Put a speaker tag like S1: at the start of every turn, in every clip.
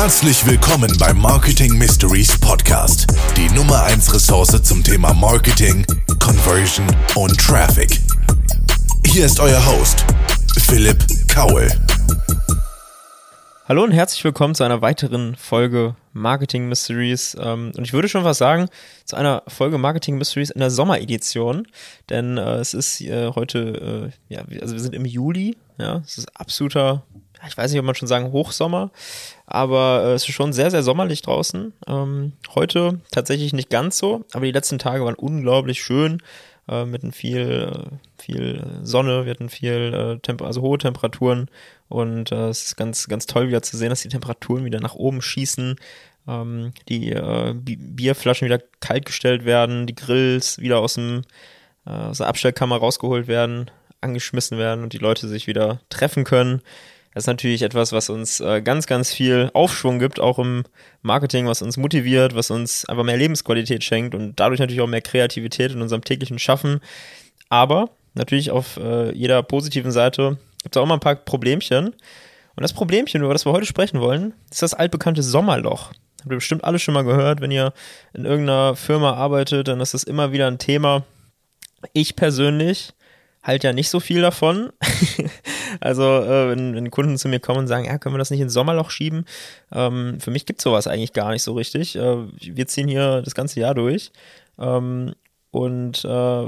S1: Herzlich willkommen beim Marketing Mysteries Podcast, die Nummer 1 Ressource zum Thema Marketing, Conversion und Traffic. Hier ist euer Host, Philipp Kaul.
S2: Hallo und herzlich willkommen zu einer weiteren Folge Marketing Mysteries. Ähm, und ich würde schon was sagen, zu einer Folge Marketing Mysteries in der Sommeredition. Denn äh, es ist äh, heute, äh, ja, also wir sind im Juli, ja, es ist absoluter, ich weiß nicht, ob man schon sagen Hochsommer, aber äh, es ist schon sehr, sehr sommerlich draußen. Ähm, heute tatsächlich nicht ganz so, aber die letzten Tage waren unglaublich schön äh, mit viel, äh, viel Sonne, wir hatten viel, äh, also hohe Temperaturen und äh, es ist ganz, ganz toll wieder zu sehen, dass die Temperaturen wieder nach oben schießen, ähm, die Bierflaschen wieder kalt gestellt werden, die Grills wieder aus, dem, aus der Abstellkammer rausgeholt werden, angeschmissen werden und die Leute sich wieder treffen können. Das ist natürlich etwas, was uns äh, ganz, ganz viel Aufschwung gibt, auch im Marketing, was uns motiviert, was uns einfach mehr Lebensqualität schenkt und dadurch natürlich auch mehr Kreativität in unserem täglichen Schaffen. Aber natürlich auf äh, jeder positiven Seite gibt es auch mal ein paar Problemchen. Und das Problemchen, über das wir heute sprechen wollen, ist das altbekannte Sommerloch. Habt ihr bestimmt alle schon mal gehört, wenn ihr in irgendeiner Firma arbeitet, dann ist das immer wieder ein Thema. Ich persönlich halte ja nicht so viel davon. also, äh, wenn, wenn, Kunden zu mir kommen und sagen, ja, können wir das nicht ins Sommerloch schieben? Ähm, für mich gibt es sowas eigentlich gar nicht so richtig. Äh, wir ziehen hier das ganze Jahr durch. Ähm, und äh,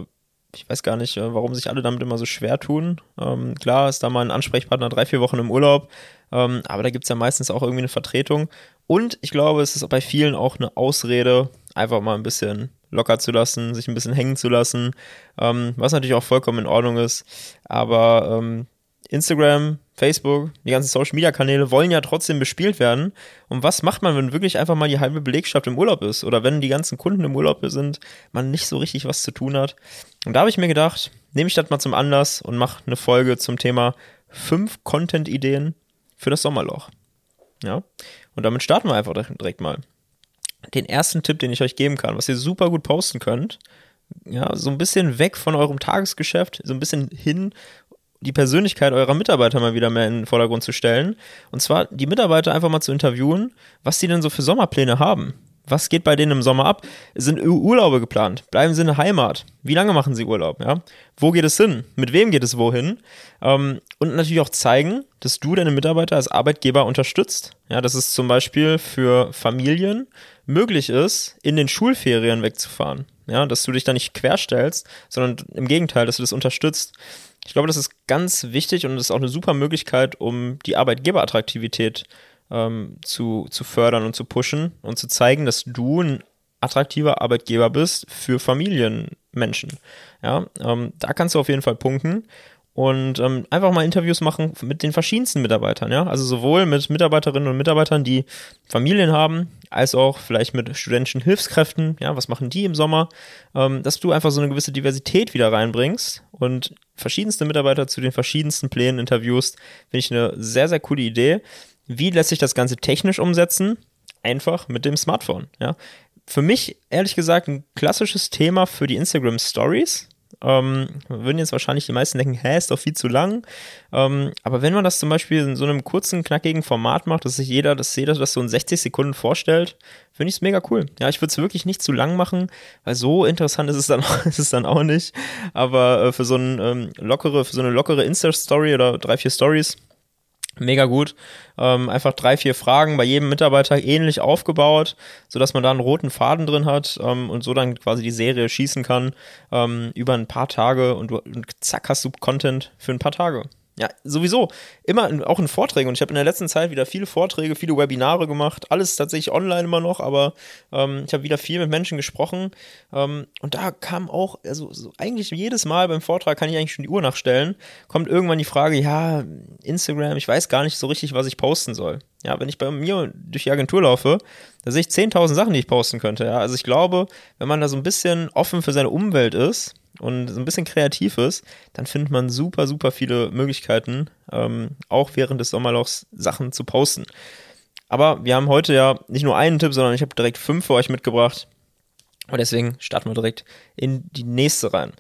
S2: ich weiß gar nicht, äh, warum sich alle damit immer so schwer tun. Ähm, klar ist da mal ein Ansprechpartner drei, vier Wochen im Urlaub, ähm, aber da gibt es ja meistens auch irgendwie eine Vertretung. Und ich glaube, es ist bei vielen auch eine Ausrede, einfach mal ein bisschen locker zu lassen, sich ein bisschen hängen zu lassen, ähm, was natürlich auch vollkommen in Ordnung ist. Aber ähm, Instagram, Facebook, die ganzen Social Media Kanäle wollen ja trotzdem bespielt werden. Und was macht man, wenn wirklich einfach mal die halbe Belegschaft im Urlaub ist oder wenn die ganzen Kunden im Urlaub sind, man nicht so richtig was zu tun hat? Und da habe ich mir gedacht, nehme ich das mal zum Anlass und mache eine Folge zum Thema fünf Content-Ideen für das Sommerloch. Ja, und damit starten wir einfach direkt mal. Den ersten Tipp, den ich euch geben kann, was ihr super gut posten könnt, ja, so ein bisschen weg von eurem Tagesgeschäft, so ein bisschen hin die Persönlichkeit eurer Mitarbeiter mal wieder mehr in den Vordergrund zu stellen. Und zwar die Mitarbeiter einfach mal zu interviewen, was sie denn so für Sommerpläne haben. Was geht bei denen im Sommer ab? Sind Urlaube geplant? Bleiben sie in der Heimat? Wie lange machen sie Urlaub? Ja? Wo geht es hin? Mit wem geht es wohin? Ähm, und natürlich auch zeigen, dass du deine Mitarbeiter als Arbeitgeber unterstützt. Ja, dass es zum Beispiel für Familien möglich ist, in den Schulferien wegzufahren. Ja, dass du dich da nicht querstellst, sondern im Gegenteil, dass du das unterstützt. Ich glaube, das ist ganz wichtig und ist auch eine super Möglichkeit, um die Arbeitgeberattraktivität ähm, zu, zu fördern und zu pushen und zu zeigen, dass du ein attraktiver Arbeitgeber bist für Familienmenschen. Ja, ähm, da kannst du auf jeden Fall punkten und ähm, einfach mal Interviews machen mit den verschiedensten Mitarbeitern, ja. Also sowohl mit Mitarbeiterinnen und Mitarbeitern, die Familien haben, als auch vielleicht mit studentischen Hilfskräften, ja, was machen die im Sommer, ähm, dass du einfach so eine gewisse Diversität wieder reinbringst und verschiedenste Mitarbeiter zu den verschiedensten Plänen interviewst, finde ich eine sehr, sehr coole Idee. Wie lässt sich das Ganze technisch umsetzen? Einfach mit dem Smartphone, ja. Für mich, ehrlich gesagt, ein klassisches Thema für die Instagram Stories, ähm, würden jetzt wahrscheinlich die meisten denken, hä, ist doch viel zu lang. Ähm, aber wenn man das zum Beispiel in so einem kurzen, knackigen Format macht, dass sich jeder, dass jeder das so in 60 Sekunden vorstellt, finde ich es mega cool. Ja, ich würde es wirklich nicht zu lang machen, weil so interessant ist es dann, ist es dann auch nicht. Aber äh, für so ein, ähm, lockere, für so eine lockere Insta-Story oder drei, vier Stories, Mega gut. Ähm, einfach drei, vier Fragen bei jedem Mitarbeiter ähnlich aufgebaut, sodass man da einen roten Faden drin hat ähm, und so dann quasi die Serie schießen kann ähm, über ein paar Tage und, du, und zack hast du Content für ein paar Tage. Ja, sowieso. Immer auch in Vorträgen. Und ich habe in der letzten Zeit wieder viele Vorträge, viele Webinare gemacht. Alles tatsächlich online immer noch, aber ähm, ich habe wieder viel mit Menschen gesprochen. Ähm, und da kam auch, also so eigentlich jedes Mal beim Vortrag kann ich eigentlich schon die Uhr nachstellen, kommt irgendwann die Frage, ja, Instagram, ich weiß gar nicht so richtig, was ich posten soll. Ja, wenn ich bei mir durch die Agentur laufe, da sehe ich 10.000 Sachen, die ich posten könnte. Ja, also ich glaube, wenn man da so ein bisschen offen für seine Umwelt ist, und so ein bisschen kreativ ist, dann findet man super, super viele Möglichkeiten, ähm, auch während des Sommerlochs Sachen zu posten. Aber wir haben heute ja nicht nur einen Tipp, sondern ich habe direkt fünf für euch mitgebracht. Und deswegen starten wir direkt in die nächste rein.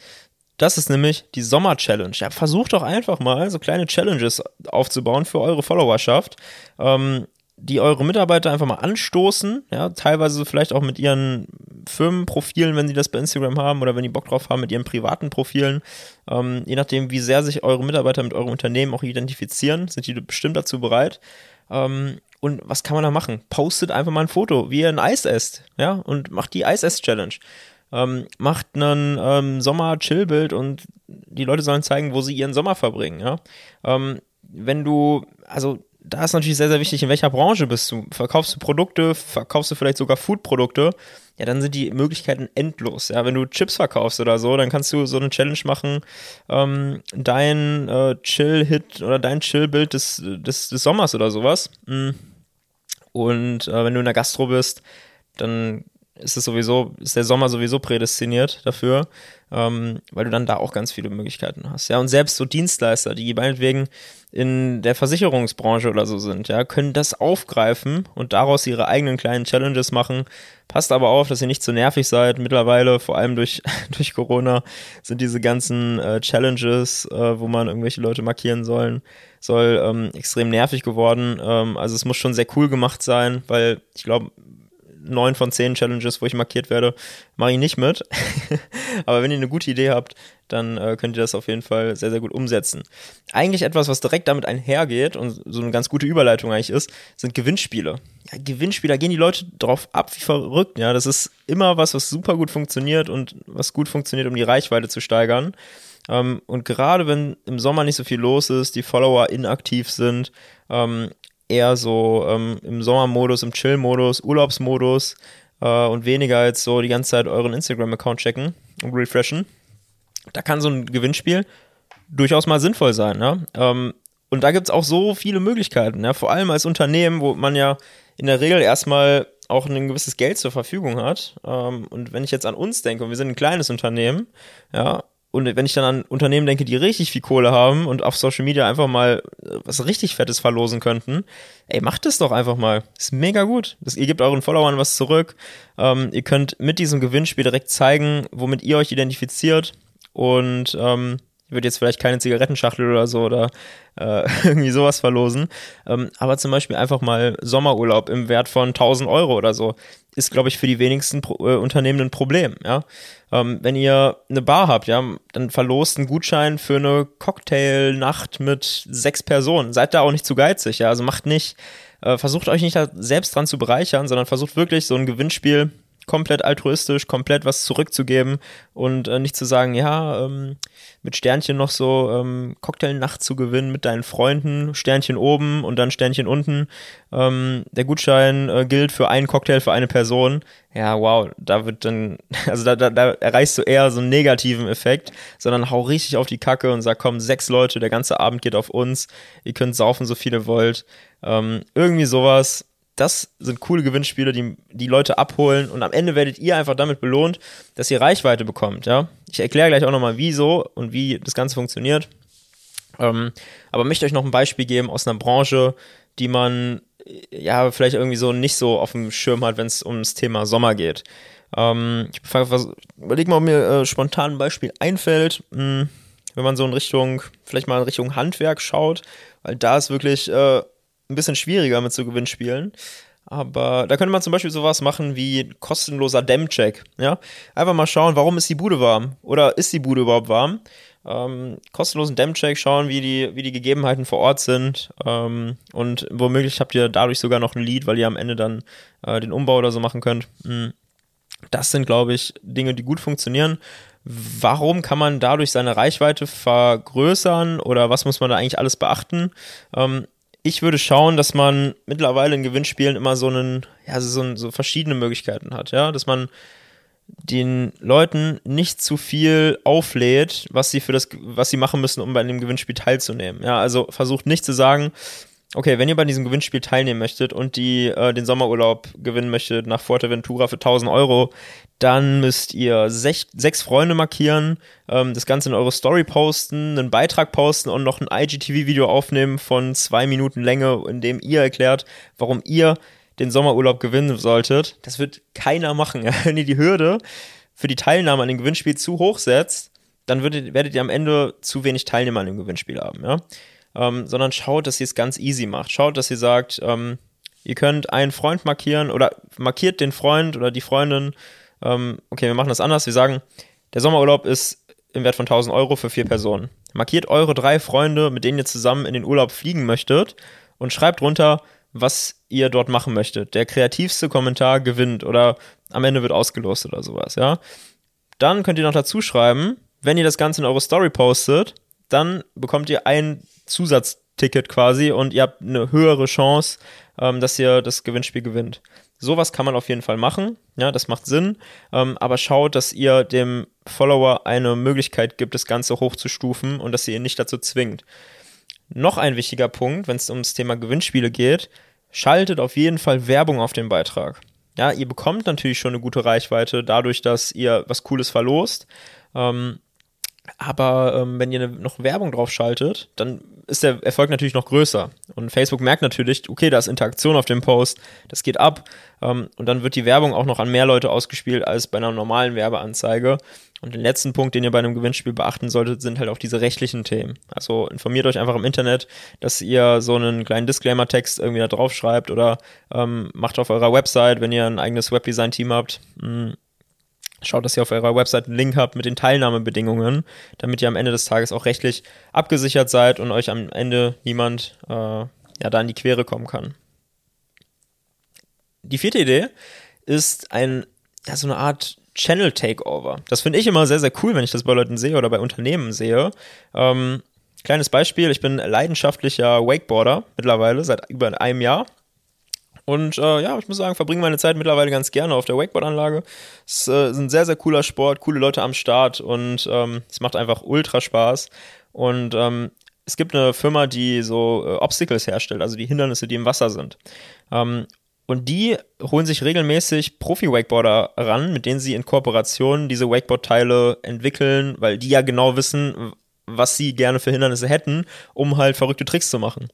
S2: Das ist nämlich die Sommer-Challenge. Ja, versucht doch einfach mal so kleine Challenges aufzubauen für eure Followerschaft. Ähm, die eure Mitarbeiter einfach mal anstoßen, ja, teilweise vielleicht auch mit ihren Firmenprofilen, wenn sie das bei Instagram haben oder wenn die Bock drauf haben, mit ihren privaten Profilen. Ähm, je nachdem, wie sehr sich eure Mitarbeiter mit eurem Unternehmen auch identifizieren, sind die bestimmt dazu bereit. Ähm, und was kann man da machen? Postet einfach mal ein Foto, wie ihr ein Eis esst, ja, und macht die Eis-Ess-Challenge. Ähm, macht einen ähm, Sommer-Chill-Bild und die Leute sollen zeigen, wo sie ihren Sommer verbringen, ja. Ähm, wenn du, also da ist natürlich sehr, sehr wichtig, in welcher Branche bist du. Verkaufst du Produkte, verkaufst du vielleicht sogar Food-Produkte, ja, dann sind die Möglichkeiten endlos. Ja, wenn du Chips verkaufst oder so, dann kannst du so eine Challenge machen, ähm, dein äh, Chill-Hit oder dein Chill-Bild des, des, des Sommers oder sowas. Mm. Und äh, wenn du in der Gastro bist, dann ist es sowieso, ist der Sommer sowieso prädestiniert dafür, ähm, weil du dann da auch ganz viele Möglichkeiten hast. Ja, und selbst so Dienstleister, die meinetwegen in der Versicherungsbranche oder so sind, ja, können das aufgreifen und daraus ihre eigenen kleinen Challenges machen. Passt aber auf, dass ihr nicht zu nervig seid. Mittlerweile, vor allem durch, durch Corona, sind diese ganzen äh, Challenges, äh, wo man irgendwelche Leute markieren sollen, soll ähm, extrem nervig geworden. Ähm, also es muss schon sehr cool gemacht sein, weil ich glaube, neun von zehn Challenges, wo ich markiert werde, mache ich nicht mit. Aber wenn ihr eine gute Idee habt, dann äh, könnt ihr das auf jeden Fall sehr, sehr gut umsetzen. Eigentlich etwas, was direkt damit einhergeht und so eine ganz gute Überleitung eigentlich ist, sind Gewinnspiele. Ja, Gewinnspiele, da gehen die Leute drauf ab wie verrückt. Ja, das ist immer was, was super gut funktioniert und was gut funktioniert, um die Reichweite zu steigern. Ähm, und gerade wenn im Sommer nicht so viel los ist, die Follower inaktiv sind, ähm, eher so ähm, im Sommermodus, im Chill-Modus, Urlaubsmodus äh, und weniger jetzt so die ganze Zeit euren Instagram-Account checken und refreshen. Da kann so ein Gewinnspiel durchaus mal sinnvoll sein. Ne? Ähm, und da gibt es auch so viele Möglichkeiten, ja? vor allem als Unternehmen, wo man ja in der Regel erstmal auch ein gewisses Geld zur Verfügung hat. Ähm, und wenn ich jetzt an uns denke, und wir sind ein kleines Unternehmen, ja, und wenn ich dann an Unternehmen denke, die richtig viel Kohle haben und auf Social Media einfach mal äh, was richtig Fettes verlosen könnten, ey, macht es doch einfach mal. Ist mega gut. Das, ihr gebt euren Followern was zurück. Ähm, ihr könnt mit diesem Gewinnspiel direkt zeigen, womit ihr euch identifiziert. Und ähm, ich würde jetzt vielleicht keine Zigarettenschachtel oder so oder äh, irgendwie sowas verlosen. Ähm, aber zum Beispiel einfach mal Sommerurlaub im Wert von 1000 Euro oder so ist, glaube ich, für die wenigsten Pro äh, Unternehmen ein Problem, ja. Ähm, wenn ihr eine Bar habt, ja, dann verlost einen Gutschein für eine Cocktailnacht mit sechs Personen. Seid da auch nicht zu geizig, ja. Also macht nicht, äh, versucht euch nicht selbst dran zu bereichern, sondern versucht wirklich so ein Gewinnspiel komplett altruistisch, komplett was zurückzugeben und äh, nicht zu sagen, ja, ähm, mit Sternchen noch so ähm, Cocktailnacht zu gewinnen mit deinen Freunden, Sternchen oben und dann Sternchen unten. Ähm, der Gutschein äh, gilt für einen Cocktail für eine Person. Ja, wow, da wird dann, also da, da, da erreichst du eher so einen negativen Effekt, sondern hau richtig auf die Kacke und sag, komm, sechs Leute, der ganze Abend geht auf uns, ihr könnt saufen, so viele wollt. Ähm, irgendwie sowas das sind coole Gewinnspiele, die die Leute abholen und am Ende werdet ihr einfach damit belohnt, dass ihr Reichweite bekommt, ja. Ich erkläre gleich auch nochmal, wieso und wie das Ganze funktioniert. Ähm, aber möchte euch noch ein Beispiel geben aus einer Branche, die man ja vielleicht irgendwie so nicht so auf dem Schirm hat, wenn es ums Thema Sommer geht. Ähm, ich überlege mal, ob mir äh, spontan ein Beispiel einfällt, mh, hm, wenn man so in Richtung, vielleicht mal in Richtung Handwerk schaut, weil da ist wirklich äh, ein bisschen schwieriger mit so Gewinnspielen. Aber da könnte man zum Beispiel sowas machen wie kostenloser Dämmcheck. Ja? Einfach mal schauen, warum ist die Bude warm? Oder ist die Bude überhaupt warm? Ähm, kostenlosen Dämmcheck, schauen, wie die, wie die Gegebenheiten vor Ort sind. Ähm, und womöglich habt ihr dadurch sogar noch ein Lied, weil ihr am Ende dann äh, den Umbau oder so machen könnt. Hm. Das sind, glaube ich, Dinge, die gut funktionieren. Warum kann man dadurch seine Reichweite vergrößern oder was muss man da eigentlich alles beachten? Ähm, ich würde schauen, dass man mittlerweile in Gewinnspielen immer so einen, ja, so, so verschiedene Möglichkeiten hat, ja, dass man den Leuten nicht zu viel auflädt, was sie für das, was sie machen müssen, um bei einem Gewinnspiel teilzunehmen. Ja, also versucht nicht zu sagen, okay, wenn ihr bei diesem Gewinnspiel teilnehmen möchtet und die äh, den Sommerurlaub gewinnen möchtet nach Fuerteventura für 1000 Euro, dann müsst ihr sech, sechs Freunde markieren, ähm, das Ganze in eure Story posten, einen Beitrag posten und noch ein IGTV-Video aufnehmen von zwei Minuten Länge, in dem ihr erklärt, warum ihr den Sommerurlaub gewinnen solltet. Das wird keiner machen. Wenn ihr die Hürde für die Teilnahme an dem Gewinnspiel zu hoch setzt, dann würdet, werdet ihr am Ende zu wenig Teilnehmer an dem Gewinnspiel haben, ja. Ähm, sondern schaut, dass ihr es ganz easy macht. Schaut, dass ihr sagt, ähm, Ihr könnt einen Freund markieren oder markiert den Freund oder die Freundin. Ähm, okay, wir machen das anders. Wir sagen, der Sommerurlaub ist im Wert von 1000 Euro für vier Personen. Markiert eure drei Freunde, mit denen ihr zusammen in den Urlaub fliegen möchtet und schreibt runter, was ihr dort machen möchtet. Der kreativste Kommentar gewinnt oder am Ende wird ausgelost oder sowas, ja. Dann könnt ihr noch dazu schreiben, wenn ihr das Ganze in eure Story postet, dann bekommt ihr ein Zusatzticket quasi und ihr habt eine höhere Chance, ähm, dass ihr das Gewinnspiel gewinnt. Sowas kann man auf jeden Fall machen, ja, das macht Sinn, ähm, aber schaut, dass ihr dem Follower eine Möglichkeit gibt, das Ganze hochzustufen und dass ihr ihn nicht dazu zwingt. Noch ein wichtiger Punkt, wenn es ums Thema Gewinnspiele geht, schaltet auf jeden Fall Werbung auf den Beitrag. Ja, ihr bekommt natürlich schon eine gute Reichweite dadurch, dass ihr was Cooles verlost. Ähm, aber ähm, wenn ihr noch Werbung drauf schaltet, dann ist der Erfolg natürlich noch größer. Und Facebook merkt natürlich, okay, da ist Interaktion auf dem Post, das geht ab. Ähm, und dann wird die Werbung auch noch an mehr Leute ausgespielt als bei einer normalen Werbeanzeige. Und den letzten Punkt, den ihr bei einem Gewinnspiel beachten solltet, sind halt auch diese rechtlichen Themen. Also informiert euch einfach im Internet, dass ihr so einen kleinen Disclaimer-Text irgendwie da drauf schreibt oder ähm, macht auf eurer Website, wenn ihr ein eigenes Webdesign-Team habt, mh, hm, Schaut, dass ihr auf eurer Website einen Link habt mit den Teilnahmebedingungen, damit ihr am Ende des Tages auch rechtlich abgesichert seid und euch am Ende niemand äh, ja, da in die Quere kommen kann. Die vierte Idee ist ein, ja, so eine Art Channel Takeover. Das finde ich immer sehr, sehr cool, wenn ich das bei Leuten sehe oder bei Unternehmen sehe. Ähm, kleines Beispiel, ich bin leidenschaftlicher Wakeboarder mittlerweile seit über einem Jahr und äh, ja, ich muss sagen, verbringe meine Zeit mittlerweile ganz gerne auf der Wakeboard-Anlage. Es äh, ist ein sehr, sehr cooler Sport, coole Leute am Start und ähm, es macht einfach ultra Spaß. Und ähm, es gibt eine Firma, die so äh, Obstacles herstellt, also die Hindernisse, die im Wasser sind. Ähm, und die holen sich regelmäßig Profi-Wakeboarder ran, mit denen sie in Kooperation diese Wakeboard-Teile entwickeln, weil die ja genau wissen, was sie gerne für Hindernisse hätten, um halt verrückte Tricks zu machen.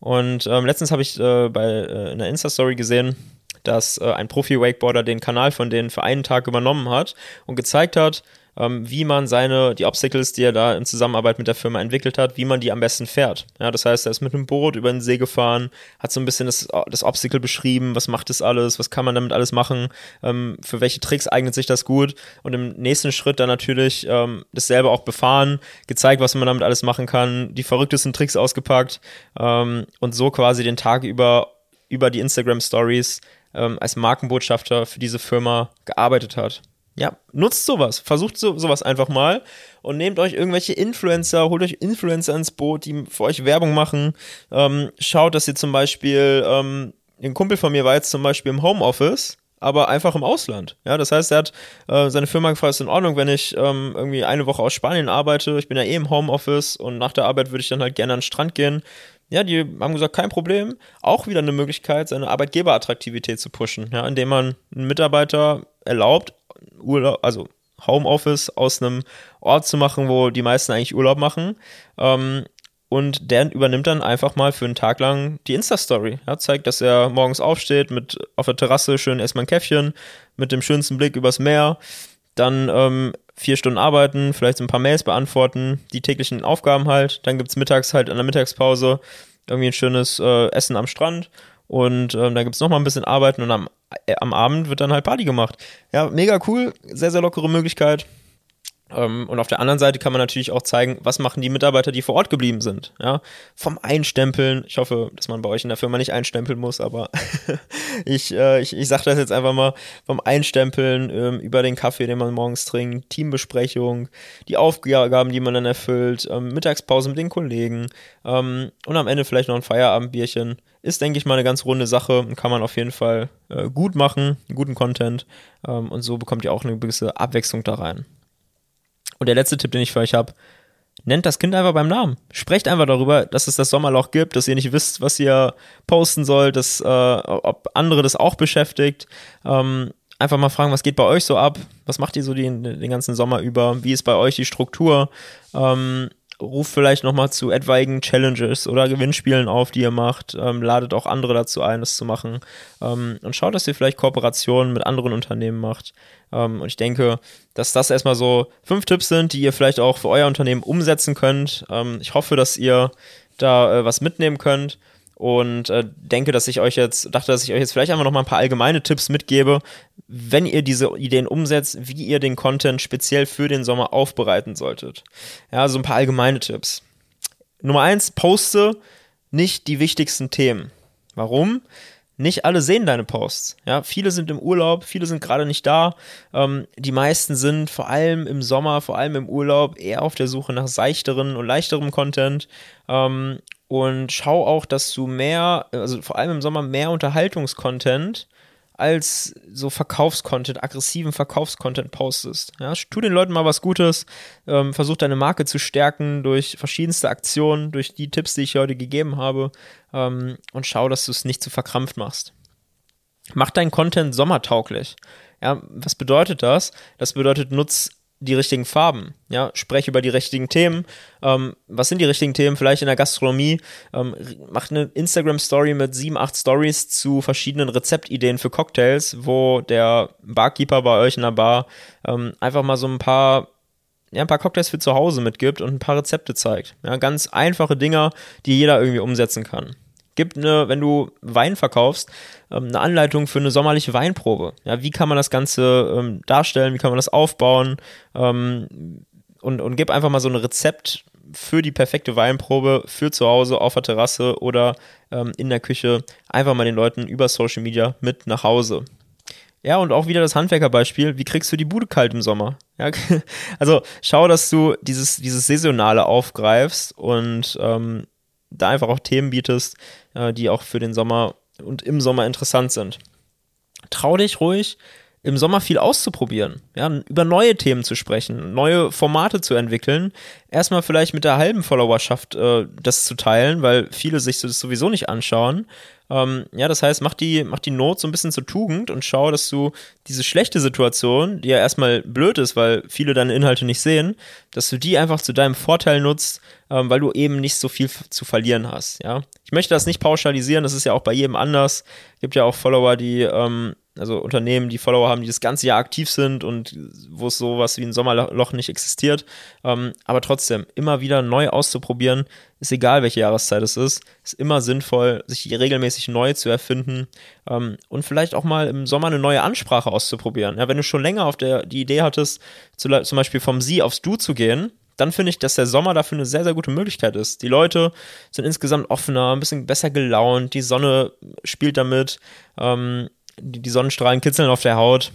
S2: Und ähm, letztens habe ich äh, bei äh, einer Insta-Story gesehen, dass äh, ein Profi-Wakeboarder den Kanal von denen für einen Tag übernommen hat und gezeigt hat, ähm, wie man seine, die Obstacles, die er da in Zusammenarbeit mit der Firma entwickelt hat, wie man die am besten fährt. Ja, das heißt, er ist mit einem Boot über den See gefahren, hat so ein bisschen das, das Obstacle beschrieben, was macht das alles, was kann man damit alles machen, ähm, für welche Tricks eignet sich das gut und im nächsten Schritt dann natürlich ähm, dasselbe auch befahren, gezeigt, was man damit alles machen kann, die verrücktesten Tricks ausgepackt ähm, und so quasi den Tag über über die Instagram Stories ähm, als Markenbotschafter für diese Firma gearbeitet hat. Ja, nutzt sowas. Versucht so, sowas einfach mal und nehmt euch irgendwelche Influencer, holt euch Influencer ins Boot, die für euch Werbung machen. Ähm, schaut, dass ihr zum Beispiel, ähm, ein Kumpel von mir war jetzt zum Beispiel im Homeoffice, aber einfach im Ausland. Ja, das heißt, er hat äh, seine Firma gefragt, ist in Ordnung, wenn ich ähm, irgendwie eine Woche aus Spanien arbeite. Ich bin ja eh im Homeoffice und nach der Arbeit würde ich dann halt gerne an den Strand gehen. Ja, die haben gesagt, kein Problem. Auch wieder eine Möglichkeit, seine Arbeitgeberattraktivität zu pushen, ja, indem man einen Mitarbeiter erlaubt, Urlaub, also Homeoffice aus einem Ort zu machen, wo die meisten eigentlich Urlaub machen. Ähm, und der übernimmt dann einfach mal für einen Tag lang die Insta-Story. Ja, zeigt, dass er morgens aufsteht, mit auf der Terrasse schön erstmal ein Käffchen, mit dem schönsten Blick übers Meer, dann ähm, vier Stunden arbeiten, vielleicht ein paar Mails beantworten, die täglichen Aufgaben halt. Dann gibt es mittags halt an der Mittagspause irgendwie ein schönes äh, Essen am Strand und ähm, dann gibt es nochmal ein bisschen Arbeiten und am, äh, am Abend wird dann halt Party gemacht. Ja, mega cool, sehr, sehr lockere Möglichkeit. Ähm, und auf der anderen Seite kann man natürlich auch zeigen, was machen die Mitarbeiter, die vor Ort geblieben sind. Ja, vom Einstempeln. Ich hoffe, dass man bei euch in der Firma nicht einstempeln muss, aber ich, äh, ich, ich sage das jetzt einfach mal vom Einstempeln ähm, über den Kaffee, den man morgens trinkt, Teambesprechung, die Aufgaben, die man dann erfüllt, ähm, Mittagspause mit den Kollegen ähm, und am Ende vielleicht noch ein Feierabendbierchen. Ist, denke ich mal, eine ganz runde Sache und kann man auf jeden Fall äh, gut machen, guten Content ähm, und so bekommt ihr auch eine gewisse Abwechslung da rein. Und der letzte Tipp, den ich für euch habe, nennt das Kind einfach beim Namen. Sprecht einfach darüber, dass es das Sommerloch gibt, dass ihr nicht wisst, was ihr posten sollt, dass, äh, ob andere das auch beschäftigt. Ähm, einfach mal fragen, was geht bei euch so ab? Was macht ihr so den, den ganzen Sommer über? Wie ist bei euch die Struktur? Ähm, ruft vielleicht nochmal zu etwaigen Challenges oder Gewinnspielen auf, die ihr macht. Ähm, ladet auch andere dazu ein, das zu machen. Ähm, und schaut, dass ihr vielleicht Kooperationen mit anderen Unternehmen macht. Ähm, und ich denke, dass das erstmal so fünf Tipps sind, die ihr vielleicht auch für euer Unternehmen umsetzen könnt. Ähm, ich hoffe, dass ihr da äh, was mitnehmen könnt. und äh, denke, dass ich euch jetzt, dachte, dass ich euch jetzt vielleicht einfach noch mal ein paar allgemeine Tipps mitgebe, wenn ihr diese Ideen umsetzt, wie ihr den Content speziell für den Sommer aufbereiten solltet. Ja, so ein paar allgemeine Tipps. Nummer eins, poste nicht die wichtigsten Themen. Warum? Nicht alle sehen deine Posts. Ja, viele sind im Urlaub, viele sind gerade nicht da. Ähm, die meisten sind vor allem im Sommer, vor allem im Urlaub eher auf der Suche nach seichteren und leichterem Content. Ähm, und schau auch, dass du mehr, also vor allem im Sommer mehr Unterhaltungskontent als so Verkaufscontent, aggressiven Verkaufscontent postest. Ja, tu den Leuten mal was Gutes, ähm, versuch deine Marke zu stärken durch verschiedenste Aktionen, durch die Tipps, die ich heute gegeben habe ähm, und schau, dass du es nicht zu verkrampft machst. Mach deinen Content sommertauglich. Ja, was bedeutet das? Das bedeutet, nutz die richtigen Farben. Ja, spreche über die richtigen Themen. Ähm, was sind die richtigen Themen? Vielleicht in der Gastronomie. Ähm, macht eine Instagram-Story mit sieben, acht Stories zu verschiedenen Rezeptideen für Cocktails, wo der Barkeeper bei euch in der Bar ähm, einfach mal so ein paar ja, ein paar Cocktails für zu Hause mitgibt und ein paar Rezepte zeigt. Ja, ganz einfache Dinger, die jeder irgendwie umsetzen kann gibt eine, wenn du Wein verkaufst, ähm, eine Anleitung für eine sommerliche Weinprobe. Ja, wie kann man das Ganze ähm, darstellen, wie kann man das aufbauen ähm, und, und gib einfach mal so ein Rezept für die perfekte Weinprobe für zu Hause auf der Terrasse oder in der Küche einfach mal den Leuten über Social Media mit nach Hause. Ja, und auch wieder das Handwerkerbeispiel. Wie kriegst du die Bude kalt im Sommer? Ja, also schau, dass du dieses, dieses Saisonale aufgreifst und ähm, da einfach auch Themen bietest, äh, die auch für den Sommer und im Sommer interessant sind. Trau dich ruhig, im Sommer viel auszuprobieren, ja, über neue Themen zu sprechen, neue Formate zu entwickeln, erstmal vielleicht mit der halben Followerschaft äh, das zu teilen, weil viele sich das sowieso nicht anschauen ähm, ja, das heißt, mach die, mach die Not so ein bisschen zur Tugend und schau, dass du diese schlechte Situation, die ja erstmal blöd ist, weil viele deine Inhalte nicht sehen, dass du die einfach zu deinem Vorteil nutzt, ähm, weil du eben nicht so viel zu verlieren hast, ja. Ich möchte das nicht pauschalisieren, das ist ja auch bei jedem anders. Es gibt ja auch Follower, die ähm, also Unternehmen, die Follower haben, die das ganze Jahr aktiv sind und wo es sowas wie ein Sommerloch nicht existiert. Ähm, aber trotzdem, immer wieder neu auszuprobieren, ist egal, welche Jahreszeit es ist, ist immer sinnvoll, sich regelmäßig neu zu erfinden ähm, und vielleicht auch mal im Sommer eine neue Ansprache auszuprobieren. Ja, wenn du schon länger auf der die Idee hattest, zu, zum Beispiel vom Sie aufs Du zu gehen, dann finde ich, dass der Sommer dafür eine sehr, sehr gute Möglichkeit ist. Die Leute sind insgesamt offener, ein bisschen besser gelaunt, die Sonne spielt damit. Ähm, die, Sonnenstrahlen kitzeln auf der Haut.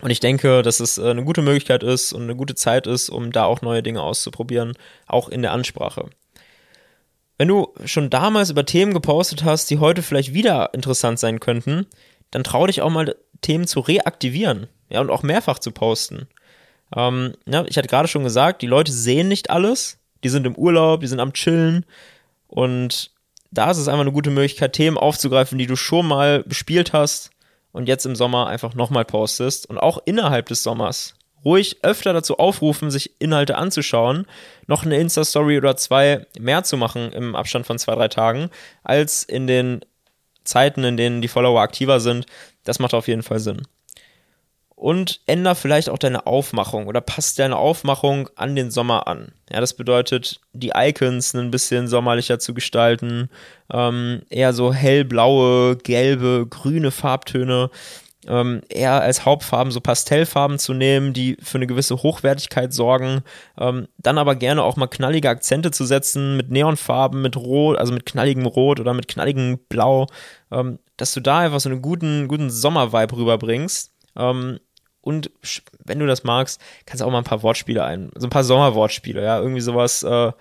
S2: Und ich denke, dass es äh, eine gute Möglichkeit ist und eine gute Zeit ist, um da auch neue Dinge auszuprobieren, auch in der Ansprache. Wenn du schon damals über Themen gepostet hast, die heute vielleicht wieder interessant sein könnten, dann trau dich auch mal Themen zu reaktivieren, ja, und auch mehrfach zu posten. Ähm, ja, ich hatte gerade schon gesagt, die Leute sehen nicht alles, die sind im Urlaub, die sind am Chillen und da ist es einfach eine gute Möglichkeit, Themen aufzugreifen, die du schon mal bespielt hast und jetzt im Sommer einfach nochmal postest und auch innerhalb des Sommers ruhig öfter dazu aufrufen, sich Inhalte anzuschauen, noch eine Insta-Story oder zwei mehr zu machen im Abstand von zwei, drei Tagen, als in den Zeiten, in denen die Follower aktiver sind. Das macht auf jeden Fall Sinn und änder vielleicht auch deine Aufmachung oder passt deine Aufmachung an den Sommer an. Ja, das bedeutet, die Icons ein bisschen sommerlicher zu gestalten, ähm, eher so hellblaue, gelbe, grüne Farbtöne, ähm, eher als Hauptfarben so Pastellfarben zu nehmen, die für eine gewisse Hochwertigkeit sorgen, ähm, dann aber gerne auch mal knallige Akzente zu setzen mit Neonfarben, mit Rot, also mit knalligem Rot oder mit knalligem Blau, ähm, dass du da einfach so einen guten, guten Sommervibe rüberbringst. Ähm, und wenn du das magst, kannst du auch mal ein paar Wortspiele ein, so ein paar Sommerwortspiele, ja, irgendwie sowas, äh,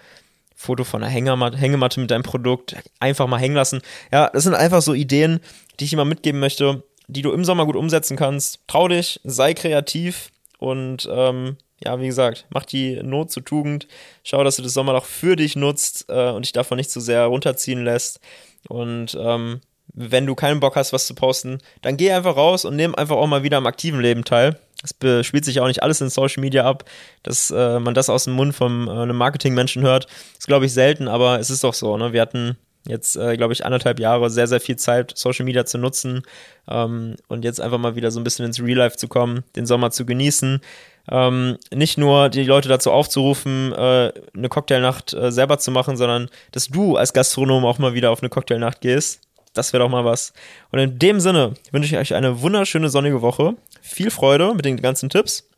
S2: Foto von einer Hängematte, Hängematte mit deinem Produkt, einfach mal hängen lassen. Ja, das sind einfach so Ideen, die ich mal mitgeben möchte, die du im Sommer gut umsetzen kannst. Trau dich, sei kreativ und ähm, ja, wie gesagt, mach die Not zur Tugend. Schau, dass du das Sommerloch für dich nutzt äh, und dich davon nicht zu so sehr runterziehen lässt. Und ähm, wenn du keinen Bock hast, was zu posten, dann geh einfach raus und nimm einfach auch mal wieder am aktiven Leben teil. Es spielt sich auch nicht alles in Social Media ab, dass äh, man das aus dem Mund von äh, einem Marketingmenschen hört. Ist, glaube ich, selten, aber es ist doch so. Ne? Wir hatten jetzt, äh, glaube ich, anderthalb Jahre sehr, sehr viel Zeit, Social Media zu nutzen ähm, und jetzt einfach mal wieder so ein bisschen ins Real Life zu kommen, den Sommer zu genießen. Ähm, nicht nur die Leute dazu aufzurufen, äh, eine Cocktailnacht äh, selber zu machen, sondern dass du als Gastronom auch mal wieder auf eine Cocktailnacht gehst. Das wäre doch mal was. Und in dem Sinne wünsche ich euch eine wunderschöne sonnige Woche. Viel Freude mit den ganzen Tipps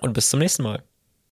S2: und bis zum nächsten Mal.